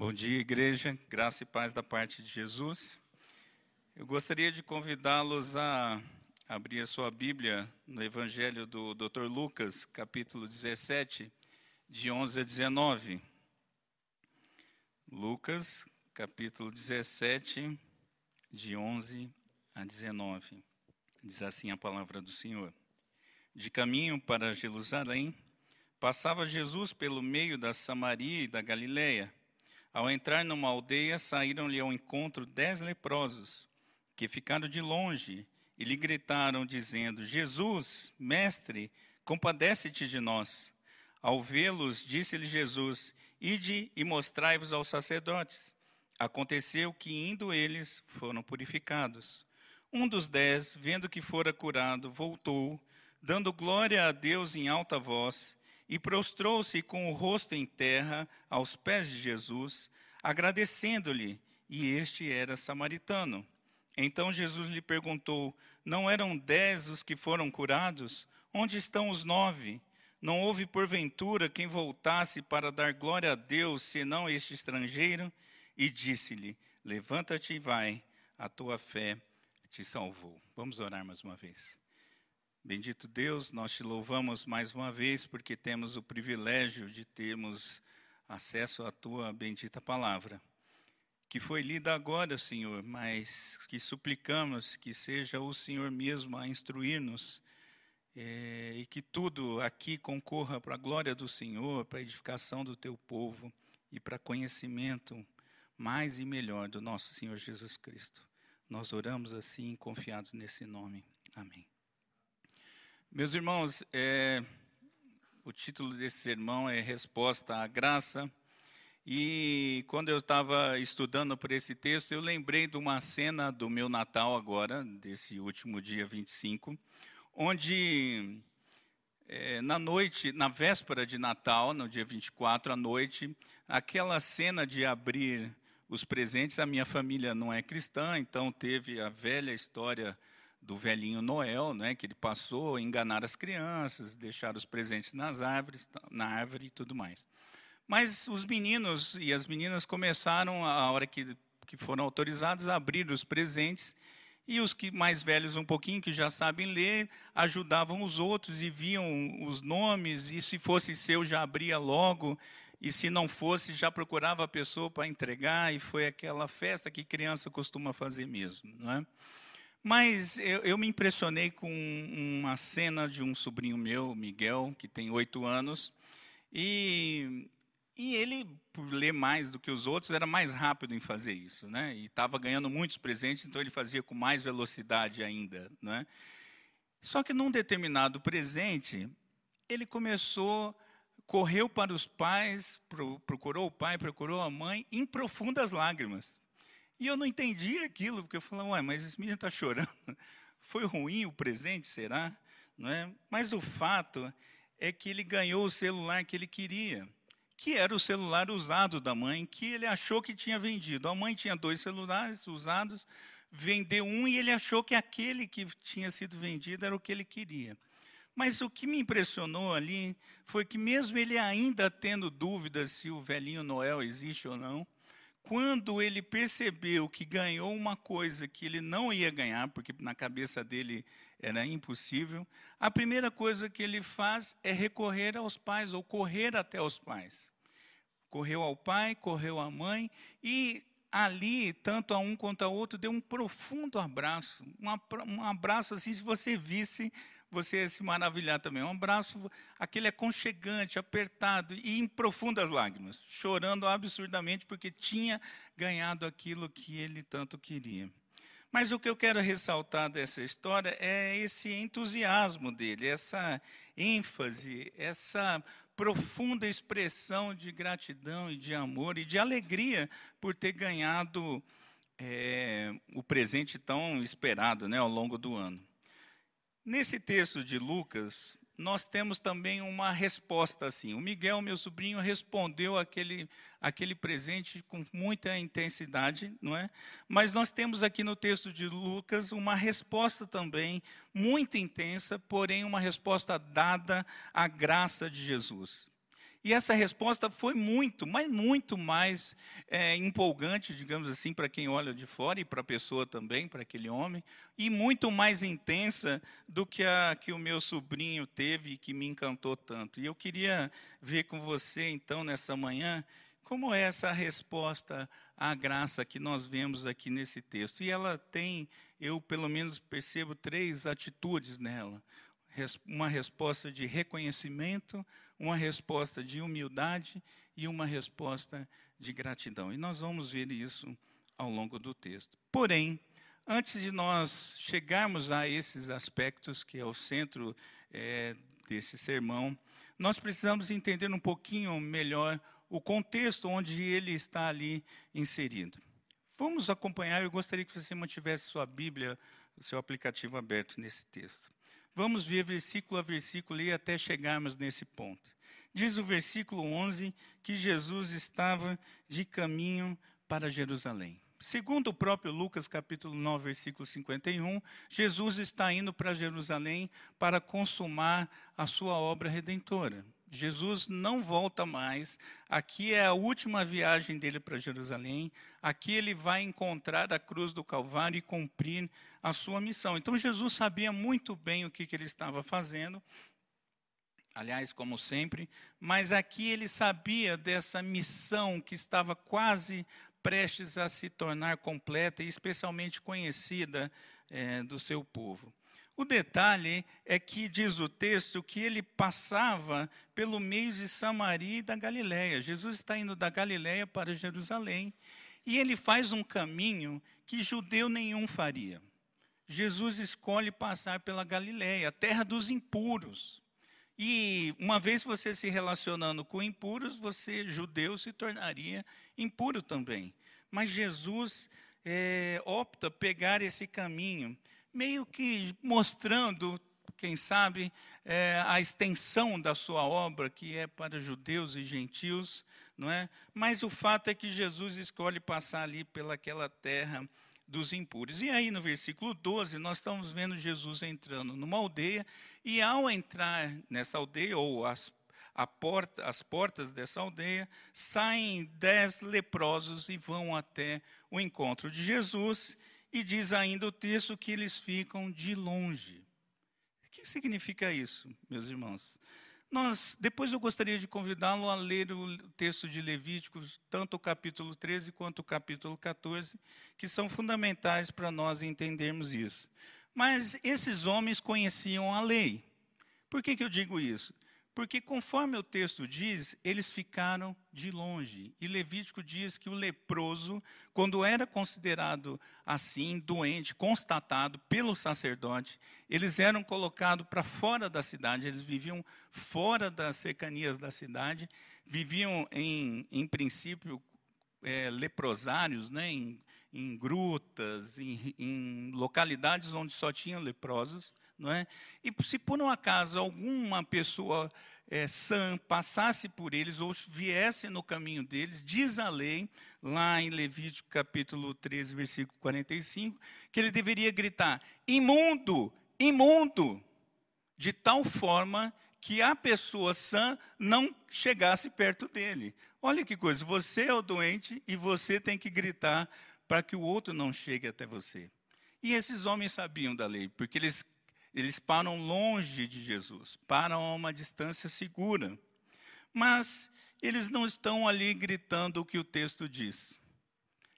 Bom dia, igreja. Graça e paz da parte de Jesus. Eu gostaria de convidá-los a abrir a sua Bíblia no Evangelho do Dr. Lucas, capítulo 17, de 11 a 19. Lucas, capítulo 17, de 11 a 19. Diz assim a palavra do Senhor. De caminho para Jerusalém, passava Jesus pelo meio da Samaria e da Galileia. Ao entrar numa aldeia, saíram-lhe ao encontro dez leprosos, que ficaram de longe e lhe gritaram, dizendo: Jesus, mestre, compadece-te de nós. Ao vê-los, disse-lhe Jesus: Ide e mostrai-vos aos sacerdotes. Aconteceu que, indo eles, foram purificados. Um dos dez, vendo que fora curado, voltou, dando glória a Deus em alta voz e prostrou-se com o rosto em terra aos pés de Jesus, agradecendo-lhe, e este era samaritano. Então Jesus lhe perguntou: Não eram dez os que foram curados? Onde estão os nove? Não houve porventura quem voltasse para dar glória a Deus, senão este estrangeiro? E disse-lhe: Levanta-te e vai, a tua fé te salvou. Vamos orar mais uma vez. Bendito Deus, nós te louvamos mais uma vez porque temos o privilégio de termos acesso à tua bendita palavra, que foi lida agora, Senhor, mas que suplicamos que seja o Senhor mesmo a instruir-nos é, e que tudo aqui concorra para a glória do Senhor, para a edificação do teu povo e para conhecimento mais e melhor do nosso Senhor Jesus Cristo. Nós oramos assim, confiados nesse nome. Amém. Meus irmãos, é, o título desse sermão é Resposta à Graça. E quando eu estava estudando por esse texto, eu lembrei de uma cena do meu Natal agora, desse último dia 25, onde é, na noite, na véspera de Natal, no dia 24 à noite, aquela cena de abrir os presentes, a minha família não é cristã, então teve a velha história do velhinho Noel, né, que ele passou a enganar as crianças, deixar os presentes nas árvores, na árvore e tudo mais. Mas os meninos e as meninas começaram, a hora que, que foram autorizados, a abrir os presentes, e os que mais velhos um pouquinho, que já sabem ler, ajudavam os outros e viam os nomes, e se fosse seu, já abria logo, e se não fosse, já procurava a pessoa para entregar, e foi aquela festa que criança costuma fazer mesmo. Não é? Mas eu, eu, me impressionei com uma cena de um sobrinho meu, Miguel, que tem oito anos, e, e ele, por ler mais do que os outros, era mais rápido em fazer isso, né? E estava ganhando muitos presentes, então ele fazia com mais velocidade ainda, né? Só que num determinado presente, ele começou, correu para os pais, procurou o pai, procurou a mãe, em profundas lágrimas. E eu não entendi aquilo, porque eu falei, ué, mas esse menino está chorando. Foi ruim o presente, será? Não é? Mas o fato é que ele ganhou o celular que ele queria, que era o celular usado da mãe, que ele achou que tinha vendido. A mãe tinha dois celulares usados, vendeu um e ele achou que aquele que tinha sido vendido era o que ele queria. Mas o que me impressionou ali foi que, mesmo ele ainda tendo dúvidas se o velhinho Noel existe ou não, quando ele percebeu que ganhou uma coisa que ele não ia ganhar, porque na cabeça dele era impossível, a primeira coisa que ele faz é recorrer aos pais, ou correr até os pais. Correu ao pai, correu à mãe, e ali, tanto a um quanto a outro, deu um profundo abraço. Um, um abraço assim, se você visse você ia se maravilhar também. Um abraço, aquele aconchegante, apertado e em profundas lágrimas, chorando absurdamente porque tinha ganhado aquilo que ele tanto queria. Mas o que eu quero ressaltar dessa história é esse entusiasmo dele, essa ênfase, essa profunda expressão de gratidão e de amor e de alegria por ter ganhado é, o presente tão esperado né, ao longo do ano. Nesse texto de Lucas, nós temos também uma resposta assim. O Miguel, meu sobrinho, respondeu aquele, aquele presente com muita intensidade, não é? Mas nós temos aqui no texto de Lucas uma resposta também muito intensa, porém uma resposta dada à graça de Jesus. E essa resposta foi muito, mas muito mais é, empolgante, digamos assim, para quem olha de fora e para a pessoa também, para aquele homem, e muito mais intensa do que a que o meu sobrinho teve e que me encantou tanto. E eu queria ver com você, então, nessa manhã, como é essa resposta à graça que nós vemos aqui nesse texto. E ela tem, eu pelo menos percebo três atitudes nela: uma resposta de reconhecimento, uma resposta de humildade e uma resposta de gratidão. E nós vamos ver isso ao longo do texto. Porém, antes de nós chegarmos a esses aspectos, que é o centro é, desse sermão, nós precisamos entender um pouquinho melhor o contexto onde ele está ali inserido. Vamos acompanhar, eu gostaria que você mantivesse sua Bíblia, o seu aplicativo aberto nesse texto. Vamos ver versículo a versículo e até chegarmos nesse ponto. Diz o versículo 11 que Jesus estava de caminho para Jerusalém. Segundo o próprio Lucas, capítulo 9, versículo 51, Jesus está indo para Jerusalém para consumar a sua obra redentora. Jesus não volta mais. Aqui é a última viagem dele para Jerusalém. Aqui ele vai encontrar a cruz do Calvário e cumprir a sua missão. Então Jesus sabia muito bem o que, que ele estava fazendo. Aliás, como sempre, mas aqui ele sabia dessa missão que estava quase prestes a se tornar completa e especialmente conhecida é, do seu povo. O detalhe é que diz o texto que ele passava pelo meio de Samaria e da Galiléia. Jesus está indo da Galiléia para Jerusalém e ele faz um caminho que judeu nenhum faria. Jesus escolhe passar pela Galiléia, terra dos impuros. E uma vez você se relacionando com impuros, você, judeu, se tornaria impuro também. Mas Jesus é, opta pegar esse caminho, meio que mostrando, quem sabe, é, a extensão da sua obra, que é para judeus e gentios, não é? Mas o fato é que Jesus escolhe passar ali pelaquela terra dos impuros. E aí no versículo 12, nós estamos vendo Jesus entrando numa aldeia, e ao entrar nessa aldeia, ou as, porta, as portas dessa aldeia, saem dez leprosos e vão até o encontro de Jesus, e diz ainda o texto que eles ficam de longe. O que significa isso, meus irmãos? Nós, depois eu gostaria de convidá-lo a ler o texto de Levíticos, tanto o capítulo 13 quanto o capítulo 14, que são fundamentais para nós entendermos isso. Mas esses homens conheciam a lei. Por que, que eu digo isso? Porque, conforme o texto diz, eles ficaram de longe. E Levítico diz que o leproso, quando era considerado assim, doente, constatado pelo sacerdote, eles eram colocados para fora da cidade, eles viviam fora das cercanias da cidade, viviam, em, em princípio, é, leprosários, né, em, em grutas, em, em localidades onde só tinha leprosos. Não é? E se por um acaso alguma pessoa é, sã passasse por eles ou viesse no caminho deles, diz a lei, lá em Levítico capítulo 13, versículo 45, que ele deveria gritar: imundo, imundo, de tal forma que a pessoa sã não chegasse perto dele. Olha que coisa, você é o doente e você tem que gritar para que o outro não chegue até você. E esses homens sabiam da lei, porque eles eles param longe de Jesus, param a uma distância segura. Mas eles não estão ali gritando o que o texto diz.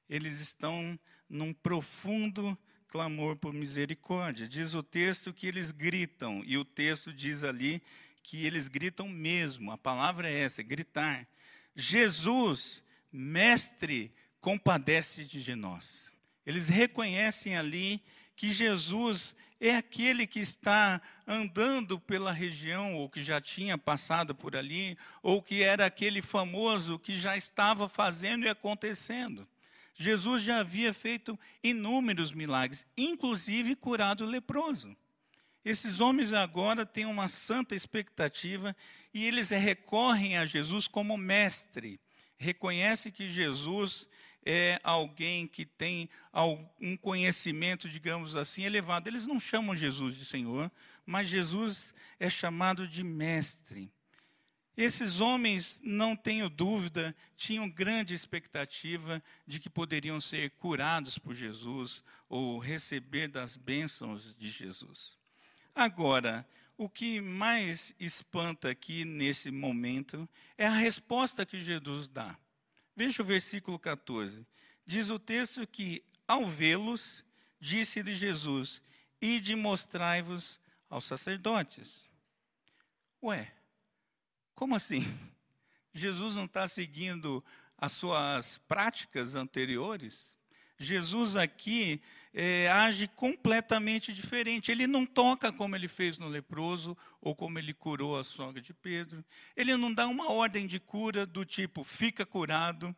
Eles estão num profundo clamor por misericórdia. Diz o texto que eles gritam, e o texto diz ali que eles gritam mesmo. A palavra é essa, gritar. Jesus, mestre, compadece de nós. Eles reconhecem ali que Jesus é aquele que está andando pela região, ou que já tinha passado por ali, ou que era aquele famoso que já estava fazendo e acontecendo. Jesus já havia feito inúmeros milagres, inclusive curado o leproso. Esses homens agora têm uma santa expectativa e eles recorrem a Jesus como mestre. Reconhece que Jesus é alguém que tem um conhecimento, digamos assim, elevado. Eles não chamam Jesus de Senhor, mas Jesus é chamado de mestre. Esses homens, não tenho dúvida, tinham grande expectativa de que poderiam ser curados por Jesus ou receber das bênçãos de Jesus. Agora, o que mais espanta aqui nesse momento é a resposta que Jesus dá. Veja o versículo 14. Diz o texto que, ao vê-los, disse-lhe Jesus: Ide mostrai-vos aos sacerdotes. Ué, como assim? Jesus não está seguindo as suas práticas anteriores? Jesus aqui é, age completamente diferente. Ele não toca como ele fez no leproso ou como ele curou a sogra de Pedro. Ele não dá uma ordem de cura do tipo fica curado.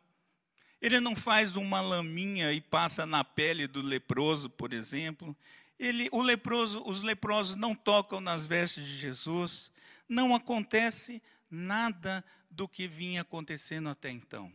Ele não faz uma laminha e passa na pele do leproso, por exemplo. Ele, o leproso, os leprosos não tocam nas vestes de Jesus. Não acontece nada do que vinha acontecendo até então.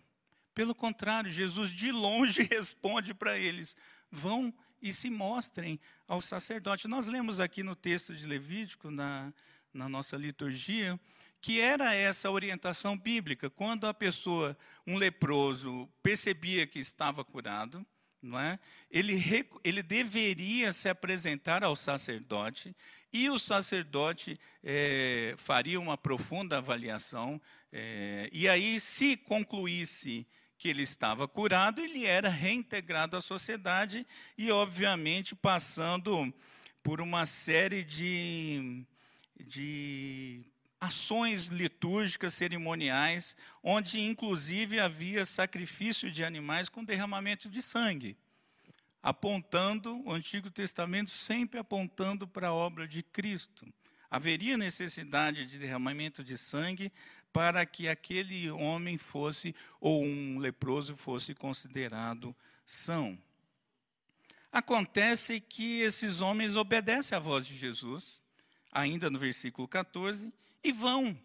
Pelo contrário, Jesus de longe responde para eles: vão e se mostrem ao sacerdote. Nós lemos aqui no texto de Levítico, na, na nossa liturgia, que era essa orientação bíblica. Quando a pessoa, um leproso, percebia que estava curado, não é? ele, ele deveria se apresentar ao sacerdote e o sacerdote é, faria uma profunda avaliação, é, e aí, se concluísse que ele estava curado, ele era reintegrado à sociedade e, obviamente, passando por uma série de, de ações litúrgicas, cerimoniais, onde inclusive havia sacrifício de animais com derramamento de sangue, apontando, o Antigo Testamento sempre apontando para a obra de Cristo. Haveria necessidade de derramamento de sangue para que aquele homem fosse, ou um leproso fosse considerado são. Acontece que esses homens obedecem à voz de Jesus, ainda no versículo 14, e vão,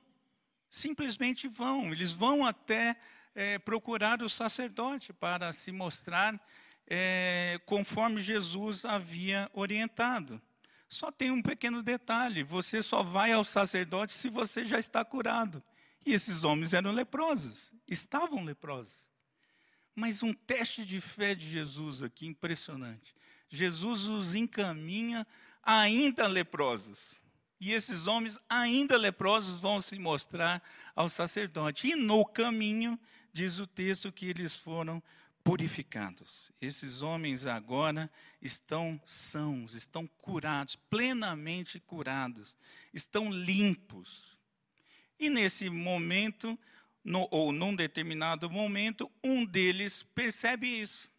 simplesmente vão, eles vão até é, procurar o sacerdote para se mostrar é, conforme Jesus havia orientado. Só tem um pequeno detalhe: você só vai ao sacerdote se você já está curado. E esses homens eram leprosos, estavam leprosos. Mas um teste de fé de Jesus aqui impressionante. Jesus os encaminha ainda leprosos. E esses homens, ainda leprosos, vão se mostrar ao sacerdote. E no caminho, diz o texto, que eles foram purificados. Esses homens agora estão sãos, estão curados, plenamente curados, estão limpos. E nesse momento, no, ou num determinado momento, um deles percebe isso.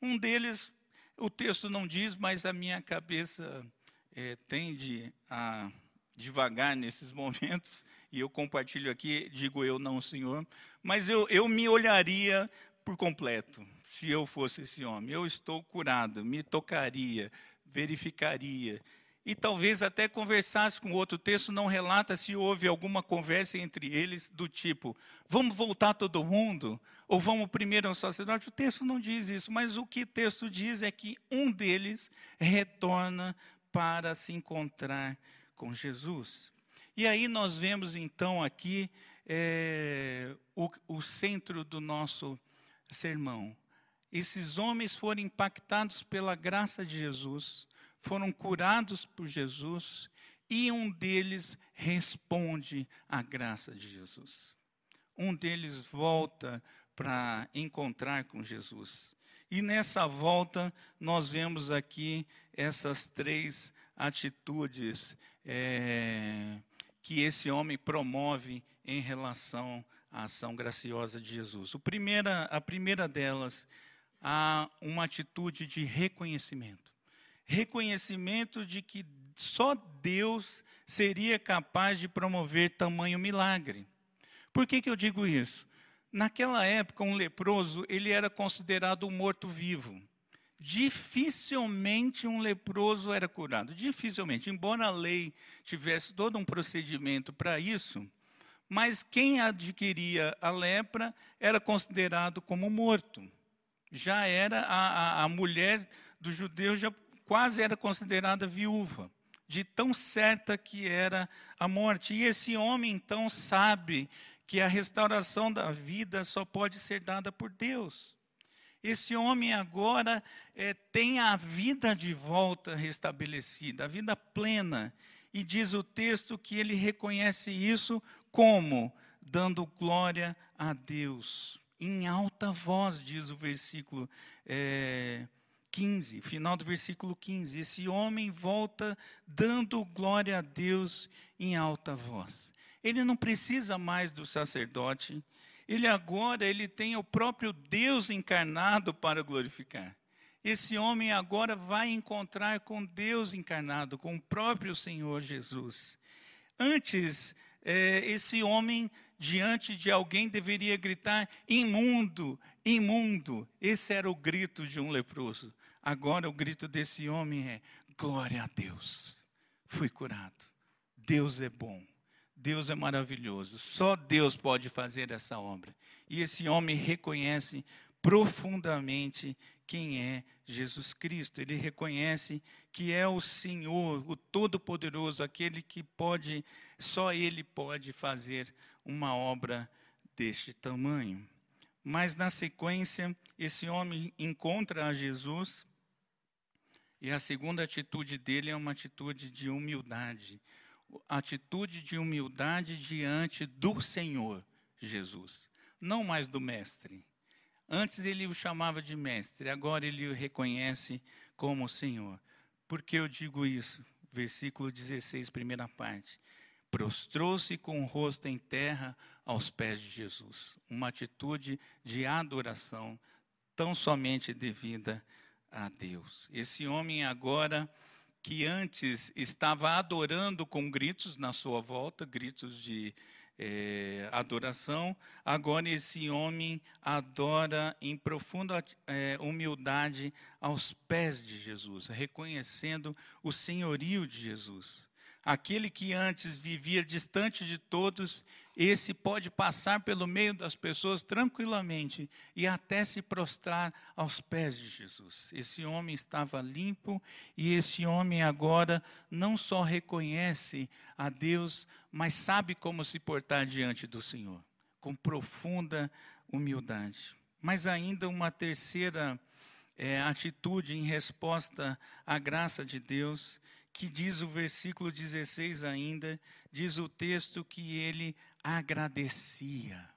Um deles, o texto não diz, mas a minha cabeça é, tende a devagar nesses momentos, e eu compartilho aqui, digo eu, não Senhor, mas eu, eu me olharia por completo se eu fosse esse homem. Eu estou curado, me tocaria, verificaria e talvez até conversasse com outro texto, não relata se houve alguma conversa entre eles do tipo: vamos voltar todo mundo? Ou vamos primeiro ao sacerdote? O texto não diz isso, mas o que o texto diz é que um deles retorna para se encontrar com Jesus. E aí nós vemos então aqui é, o, o centro do nosso sermão. Esses homens foram impactados pela graça de Jesus foram curados por Jesus e um deles responde à graça de Jesus. Um deles volta para encontrar com Jesus. E nessa volta, nós vemos aqui essas três atitudes é, que esse homem promove em relação à ação graciosa de Jesus. O primeira, a primeira delas, há uma atitude de reconhecimento reconhecimento de que só Deus seria capaz de promover tamanho milagre. Por que, que eu digo isso? Naquela época, um leproso ele era considerado um morto-vivo. Dificilmente um leproso era curado. Dificilmente, embora a lei tivesse todo um procedimento para isso, mas quem adquiria a lepra era considerado como morto. Já era a, a, a mulher do judeu já quase era considerada viúva. de tão certa que era a morte. E esse homem então sabe que a restauração da vida só pode ser dada por Deus. Esse homem agora é, tem a vida de volta restabelecida, a vida plena. E diz o texto que ele reconhece isso como? Dando glória a Deus. Em alta voz, diz o versículo é, 15, final do versículo 15. Esse homem volta dando glória a Deus em alta voz. Ele não precisa mais do sacerdote, ele agora ele tem o próprio Deus encarnado para glorificar. Esse homem agora vai encontrar com Deus encarnado, com o próprio Senhor Jesus. Antes, é, esse homem, diante de alguém, deveria gritar: imundo, imundo. Esse era o grito de um leproso. Agora, o grito desse homem é: glória a Deus, fui curado. Deus é bom. Deus é maravilhoso. Só Deus pode fazer essa obra. E esse homem reconhece profundamente quem é Jesus Cristo. Ele reconhece que é o Senhor, o Todo-Poderoso, aquele que pode, só Ele pode fazer uma obra deste tamanho. Mas na sequência, esse homem encontra a Jesus e a segunda atitude dele é uma atitude de humildade atitude de humildade diante do Senhor Jesus, não mais do mestre. Antes ele o chamava de mestre, agora ele o reconhece como Senhor. Por que eu digo isso? Versículo 16, primeira parte. Prostrou-se com o rosto em terra aos pés de Jesus. Uma atitude de adoração tão somente devida a Deus. Esse homem agora que antes estava adorando com gritos na sua volta, gritos de é, adoração, agora esse homem adora em profunda é, humildade aos pés de Jesus, reconhecendo o senhorio de Jesus. Aquele que antes vivia distante de todos, esse pode passar pelo meio das pessoas tranquilamente e até se prostrar aos pés de Jesus. Esse homem estava limpo e esse homem agora não só reconhece a Deus, mas sabe como se portar diante do Senhor, com profunda humildade. Mas ainda uma terceira é, atitude em resposta à graça de Deus que diz o versículo 16 ainda, diz o texto que ele agradecia.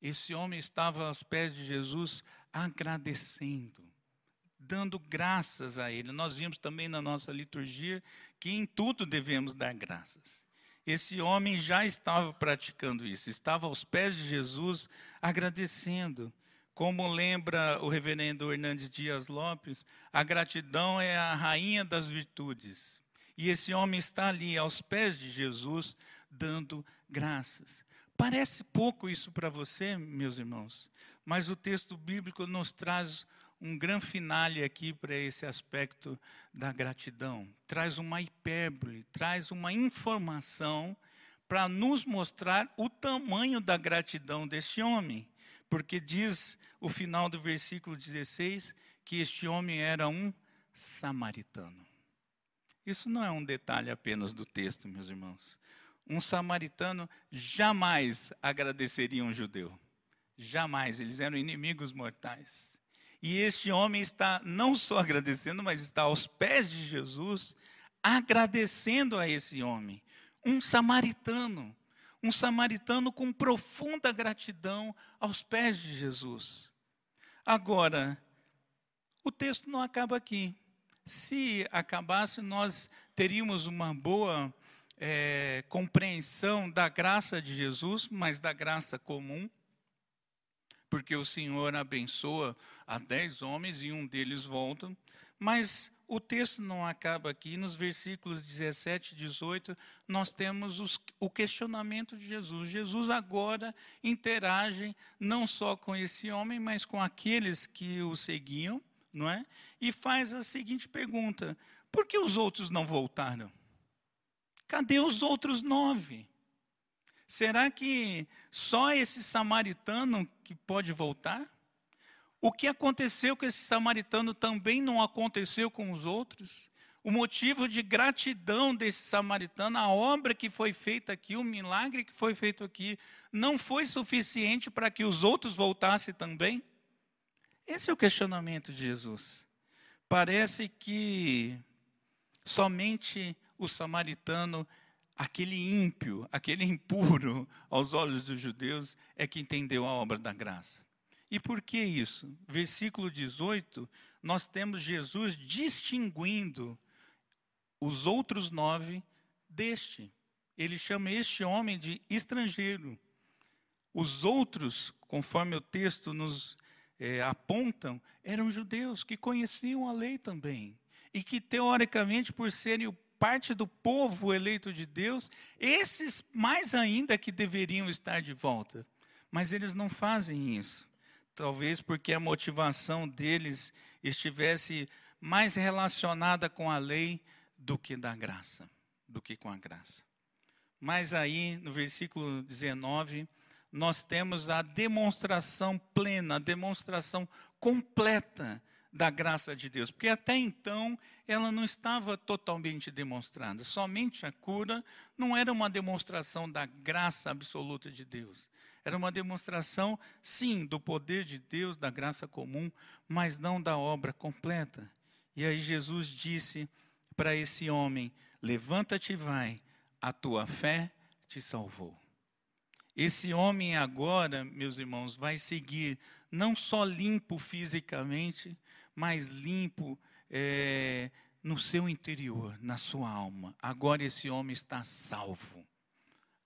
Esse homem estava aos pés de Jesus agradecendo, dando graças a ele. Nós vimos também na nossa liturgia que em tudo devemos dar graças. Esse homem já estava praticando isso, estava aos pés de Jesus agradecendo. Como lembra o reverendo Hernandes Dias Lopes, a gratidão é a rainha das virtudes. E esse homem está ali aos pés de Jesus, dando graças. Parece pouco isso para você, meus irmãos, mas o texto bíblico nos traz um grande finale aqui para esse aspecto da gratidão. Traz uma hipérbole, traz uma informação para nos mostrar o tamanho da gratidão deste homem porque diz o final do versículo 16 que este homem era um samaritano. Isso não é um detalhe apenas do texto, meus irmãos. Um samaritano jamais agradeceria um judeu. Jamais, eles eram inimigos mortais. E este homem está não só agradecendo, mas está aos pés de Jesus, agradecendo a esse homem, um samaritano um samaritano com profunda gratidão aos pés de Jesus. Agora, o texto não acaba aqui. Se acabasse, nós teríamos uma boa é, compreensão da graça de Jesus, mas da graça comum, porque o Senhor abençoa a dez homens e um deles volta. Mas o texto não acaba aqui. Nos versículos 17 e 18, nós temos os, o questionamento de Jesus. Jesus agora interage não só com esse homem, mas com aqueles que o seguiam, não é? E faz a seguinte pergunta: por que os outros não voltaram? Cadê os outros nove? Será que só esse samaritano que pode voltar? O que aconteceu com esse samaritano também não aconteceu com os outros? o motivo de gratidão desse samaritano, a obra que foi feita aqui, o milagre que foi feito aqui, não foi suficiente para que os outros voltassem também? Esse é o questionamento de Jesus. Parece que somente o samaritano, aquele ímpio, aquele impuro aos olhos dos judeus, é que entendeu a obra da graça. E por que isso? Versículo 18, nós temos Jesus distinguindo os outros nove deste. Ele chama este homem de estrangeiro. Os outros, conforme o texto nos é, apontam, eram judeus que conheciam a lei também. E que, teoricamente, por serem parte do povo eleito de Deus, esses mais ainda que deveriam estar de volta. Mas eles não fazem isso. Talvez porque a motivação deles estivesse mais relacionada com a lei do que da graça, do que com a graça. Mas aí, no versículo 19, nós temos a demonstração plena, a demonstração completa da graça de Deus, porque até então ela não estava totalmente demonstrada. Somente a cura não era uma demonstração da graça absoluta de Deus. Era uma demonstração, sim, do poder de Deus, da graça comum, mas não da obra completa. E aí Jesus disse para esse homem: Levanta-te e vai, a tua fé te salvou. Esse homem agora, meus irmãos, vai seguir não só limpo fisicamente, mas limpo é, no seu interior, na sua alma. Agora esse homem está salvo.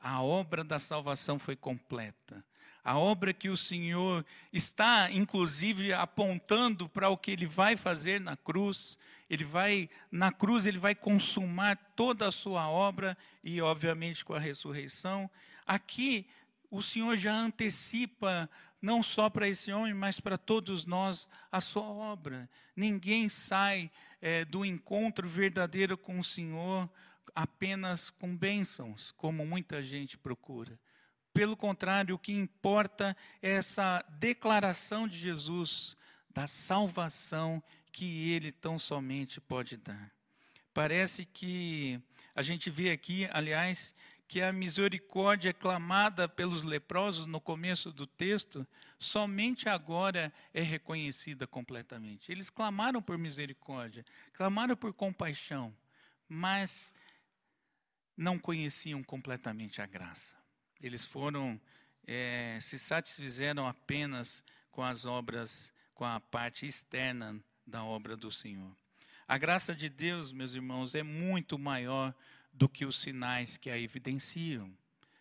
A obra da salvação foi completa. A obra que o Senhor está, inclusive, apontando para o que ele vai fazer na cruz, ele vai, na cruz, ele vai consumar toda a sua obra e, obviamente, com a ressurreição. Aqui, o Senhor já antecipa, não só para esse homem, mas para todos nós, a sua obra. Ninguém sai é, do encontro verdadeiro com o Senhor apenas com bênçãos, como muita gente procura. Pelo contrário, o que importa é essa declaração de Jesus da salvação que ele tão somente pode dar. Parece que a gente vê aqui, aliás, que a misericórdia clamada pelos leprosos no começo do texto, somente agora é reconhecida completamente. Eles clamaram por misericórdia, clamaram por compaixão, mas não conheciam completamente a graça. Eles foram, é, se satisfizeram apenas com as obras, com a parte externa da obra do Senhor. A graça de Deus, meus irmãos, é muito maior do que os sinais que a evidenciam.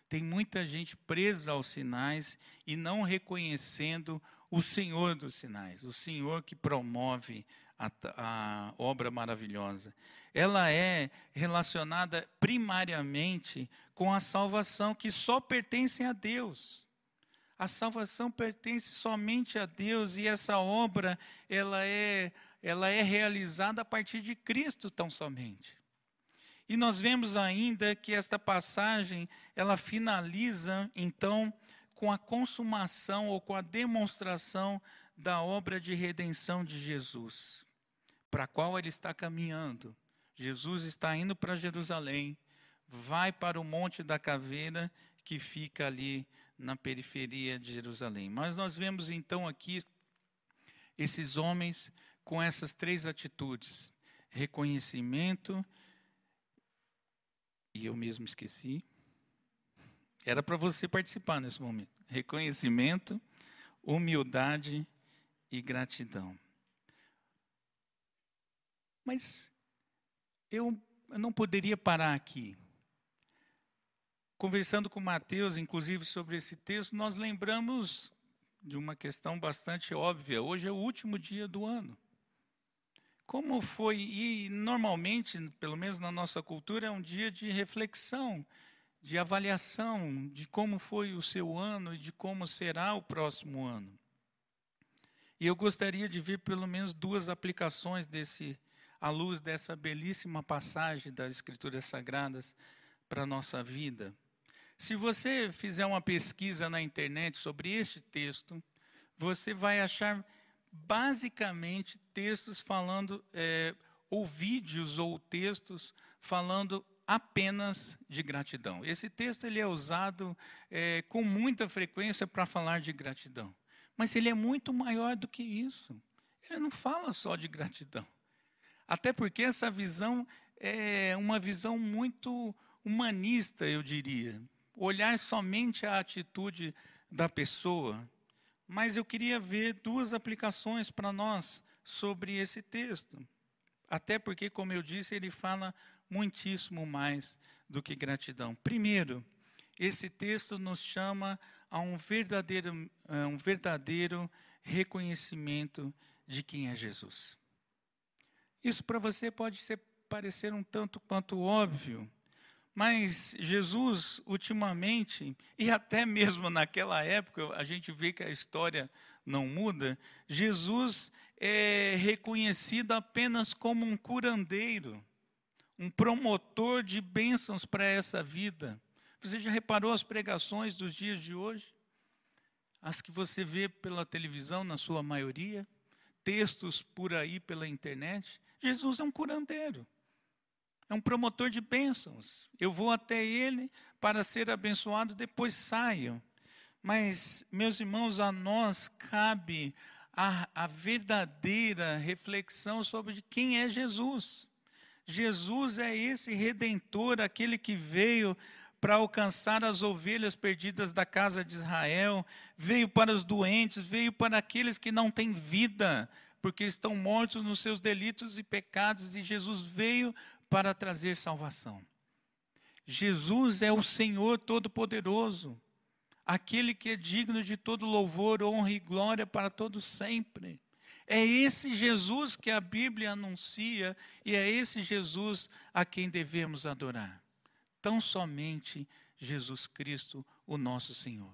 Tem muita gente presa aos sinais e não reconhecendo o Senhor dos sinais, o Senhor que promove a, a obra maravilhosa. Ela é relacionada primariamente com a salvação que só pertence a Deus. A salvação pertence somente a Deus e essa obra ela é ela é realizada a partir de Cristo tão somente. E nós vemos ainda que esta passagem ela finaliza então com a consumação ou com a demonstração da obra de redenção de Jesus, para a qual ele está caminhando. Jesus está indo para Jerusalém, vai para o Monte da Caveira, que fica ali na periferia de Jerusalém. Mas nós vemos então aqui esses homens com essas três atitudes: reconhecimento, e eu mesmo esqueci. Era para você participar nesse momento. Reconhecimento, humildade e gratidão. Mas eu não poderia parar aqui. Conversando com Mateus, inclusive, sobre esse texto, nós lembramos de uma questão bastante óbvia. Hoje é o último dia do ano. Como foi, e normalmente, pelo menos na nossa cultura, é um dia de reflexão, de avaliação de como foi o seu ano e de como será o próximo ano. E eu gostaria de ver pelo menos duas aplicações desse, à luz dessa belíssima passagem das Escrituras Sagradas para a nossa vida. Se você fizer uma pesquisa na internet sobre este texto, você vai achar basicamente textos falando é, ou vídeos ou textos falando apenas de gratidão. Esse texto ele é usado é, com muita frequência para falar de gratidão. Mas ele é muito maior do que isso. Ele não fala só de gratidão. Até porque essa visão é uma visão muito humanista, eu diria. Olhar somente a atitude da pessoa. Mas eu queria ver duas aplicações para nós sobre esse texto. Até porque, como eu disse, ele fala muitíssimo mais do que gratidão. Primeiro, esse texto nos chama a um verdadeiro, a um verdadeiro reconhecimento de quem é Jesus. Isso para você pode ser, parecer um tanto quanto óbvio, mas Jesus, ultimamente, e até mesmo naquela época, a gente vê que a história não muda, Jesus é reconhecido apenas como um curandeiro, um promotor de bênçãos para essa vida. Você já reparou as pregações dos dias de hoje? As que você vê pela televisão, na sua maioria, textos por aí pela internet. Jesus é um curandeiro, é um promotor de bênçãos. Eu vou até ele para ser abençoado, depois saio. Mas, meus irmãos, a nós cabe a, a verdadeira reflexão sobre quem é Jesus. Jesus é esse redentor, aquele que veio para alcançar as ovelhas perdidas da casa de Israel, veio para os doentes, veio para aqueles que não têm vida, porque estão mortos nos seus delitos e pecados, e Jesus veio para trazer salvação. Jesus é o Senhor Todo-Poderoso aquele que é digno de todo louvor, honra e glória para todo sempre. É esse Jesus que a Bíblia anuncia e é esse Jesus a quem devemos adorar. Tão somente Jesus Cristo, o nosso Senhor.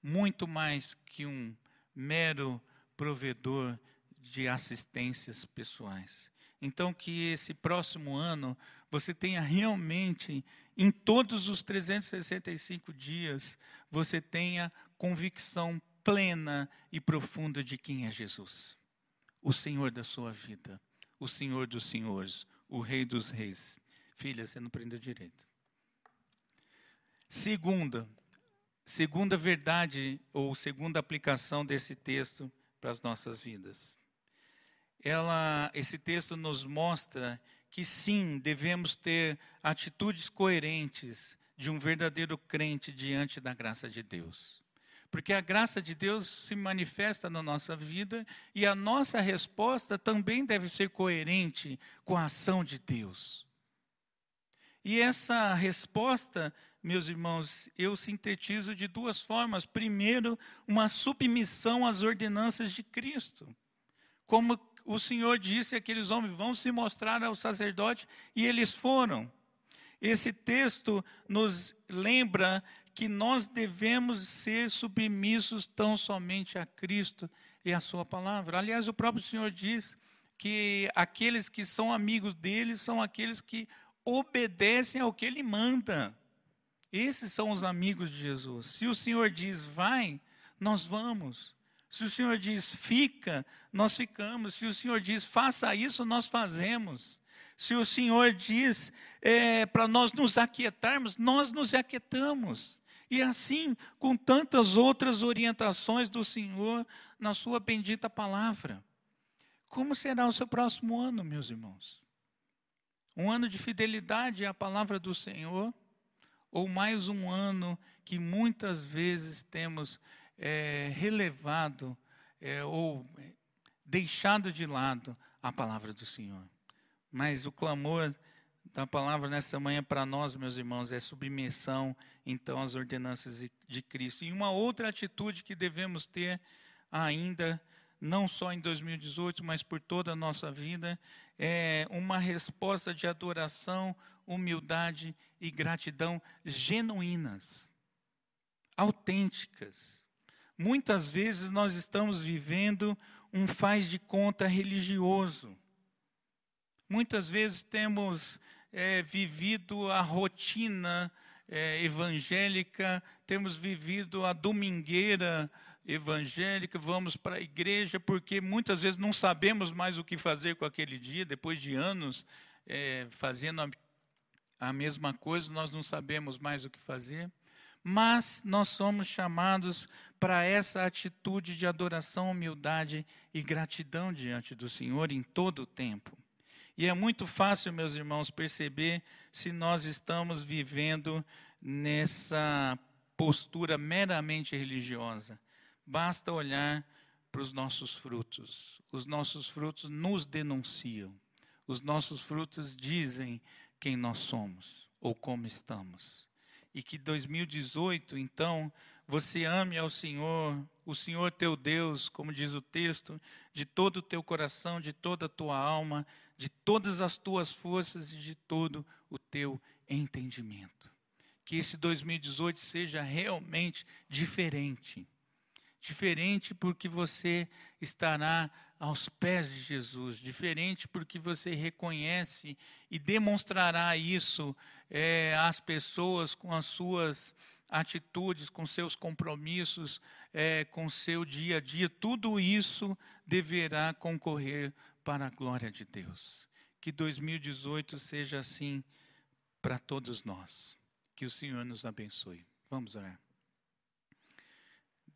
Muito mais que um mero provedor de assistências pessoais. Então, que esse próximo ano você tenha realmente, em todos os 365 dias, você tenha convicção plena e profunda de quem é Jesus, o Senhor da sua vida, o Senhor dos senhores, o Rei dos reis. Filha, você não prendeu direito. Segunda, segunda verdade ou segunda aplicação desse texto para as nossas vidas. Ela, esse texto nos mostra que sim, devemos ter atitudes coerentes de um verdadeiro crente diante da graça de Deus. Porque a graça de Deus se manifesta na nossa vida e a nossa resposta também deve ser coerente com a ação de Deus. E essa resposta, meus irmãos, eu sintetizo de duas formas. Primeiro, uma submissão às ordenanças de Cristo. Como o Senhor disse aqueles homens vão se mostrar ao sacerdote e eles foram. Esse texto nos lembra que nós devemos ser submissos tão somente a Cristo e a sua palavra. Aliás, o próprio Senhor diz que aqueles que são amigos dele são aqueles que obedecem ao que ele manda. Esses são os amigos de Jesus. Se o Senhor diz vai, nós vamos. Se o Senhor diz fica, nós ficamos. Se o Senhor diz faça isso, nós fazemos. Se o Senhor diz é, para nós nos aquietarmos, nós nos aquietamos. E assim, com tantas outras orientações do Senhor na Sua bendita palavra. Como será o seu próximo ano, meus irmãos? Um ano de fidelidade à palavra do Senhor? Ou mais um ano que muitas vezes temos é, relevado é, ou deixado de lado a palavra do Senhor. Mas o clamor da palavra nessa manhã para nós, meus irmãos, é submissão, então, às ordenanças de Cristo. E uma outra atitude que devemos ter ainda, não só em 2018, mas por toda a nossa vida, é uma resposta de adoração, humildade e gratidão genuínas, autênticas. Muitas vezes nós estamos vivendo um faz de conta religioso. Muitas vezes temos é, vivido a rotina é, evangélica, temos vivido a domingueira evangélica, vamos para a igreja, porque muitas vezes não sabemos mais o que fazer com aquele dia, depois de anos é, fazendo a, a mesma coisa, nós não sabemos mais o que fazer. Mas nós somos chamados para essa atitude de adoração, humildade e gratidão diante do Senhor em todo o tempo. E é muito fácil, meus irmãos, perceber se nós estamos vivendo nessa postura meramente religiosa. Basta olhar para os nossos frutos. Os nossos frutos nos denunciam. Os nossos frutos dizem quem nós somos ou como estamos. E que 2018, então, você ame ao Senhor, o Senhor teu Deus, como diz o texto, de todo o teu coração, de toda a tua alma, de todas as tuas forças e de todo o teu entendimento. Que esse 2018 seja realmente diferente. Diferente porque você estará aos pés de Jesus, diferente porque você reconhece e demonstrará isso é, às pessoas com as suas atitudes, com seus compromissos, é, com seu dia a dia, tudo isso deverá concorrer para a glória de Deus. Que 2018 seja assim para todos nós. Que o Senhor nos abençoe. Vamos orar.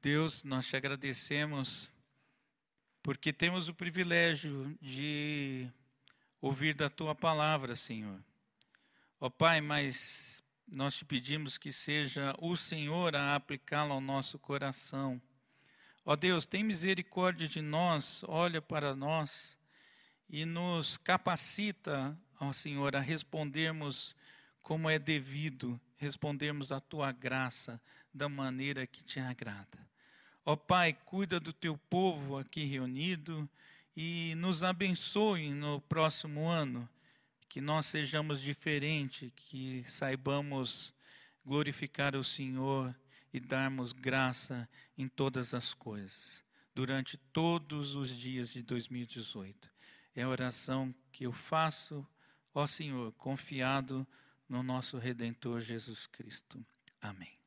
Deus, nós te agradecemos porque temos o privilégio de ouvir da tua palavra, Senhor. Ó Pai, mas nós te pedimos que seja o Senhor a aplicá-la ao nosso coração. Ó Deus, tem misericórdia de nós, olha para nós e nos capacita, ó Senhor, a respondermos como é devido, respondermos a tua graça da maneira que te agrada. Ó Pai, cuida do teu povo aqui reunido e nos abençoe no próximo ano, que nós sejamos diferentes, que saibamos glorificar o Senhor e darmos graça em todas as coisas, durante todos os dias de 2018. É a oração que eu faço, ó Senhor, confiado no nosso Redentor Jesus Cristo. Amém.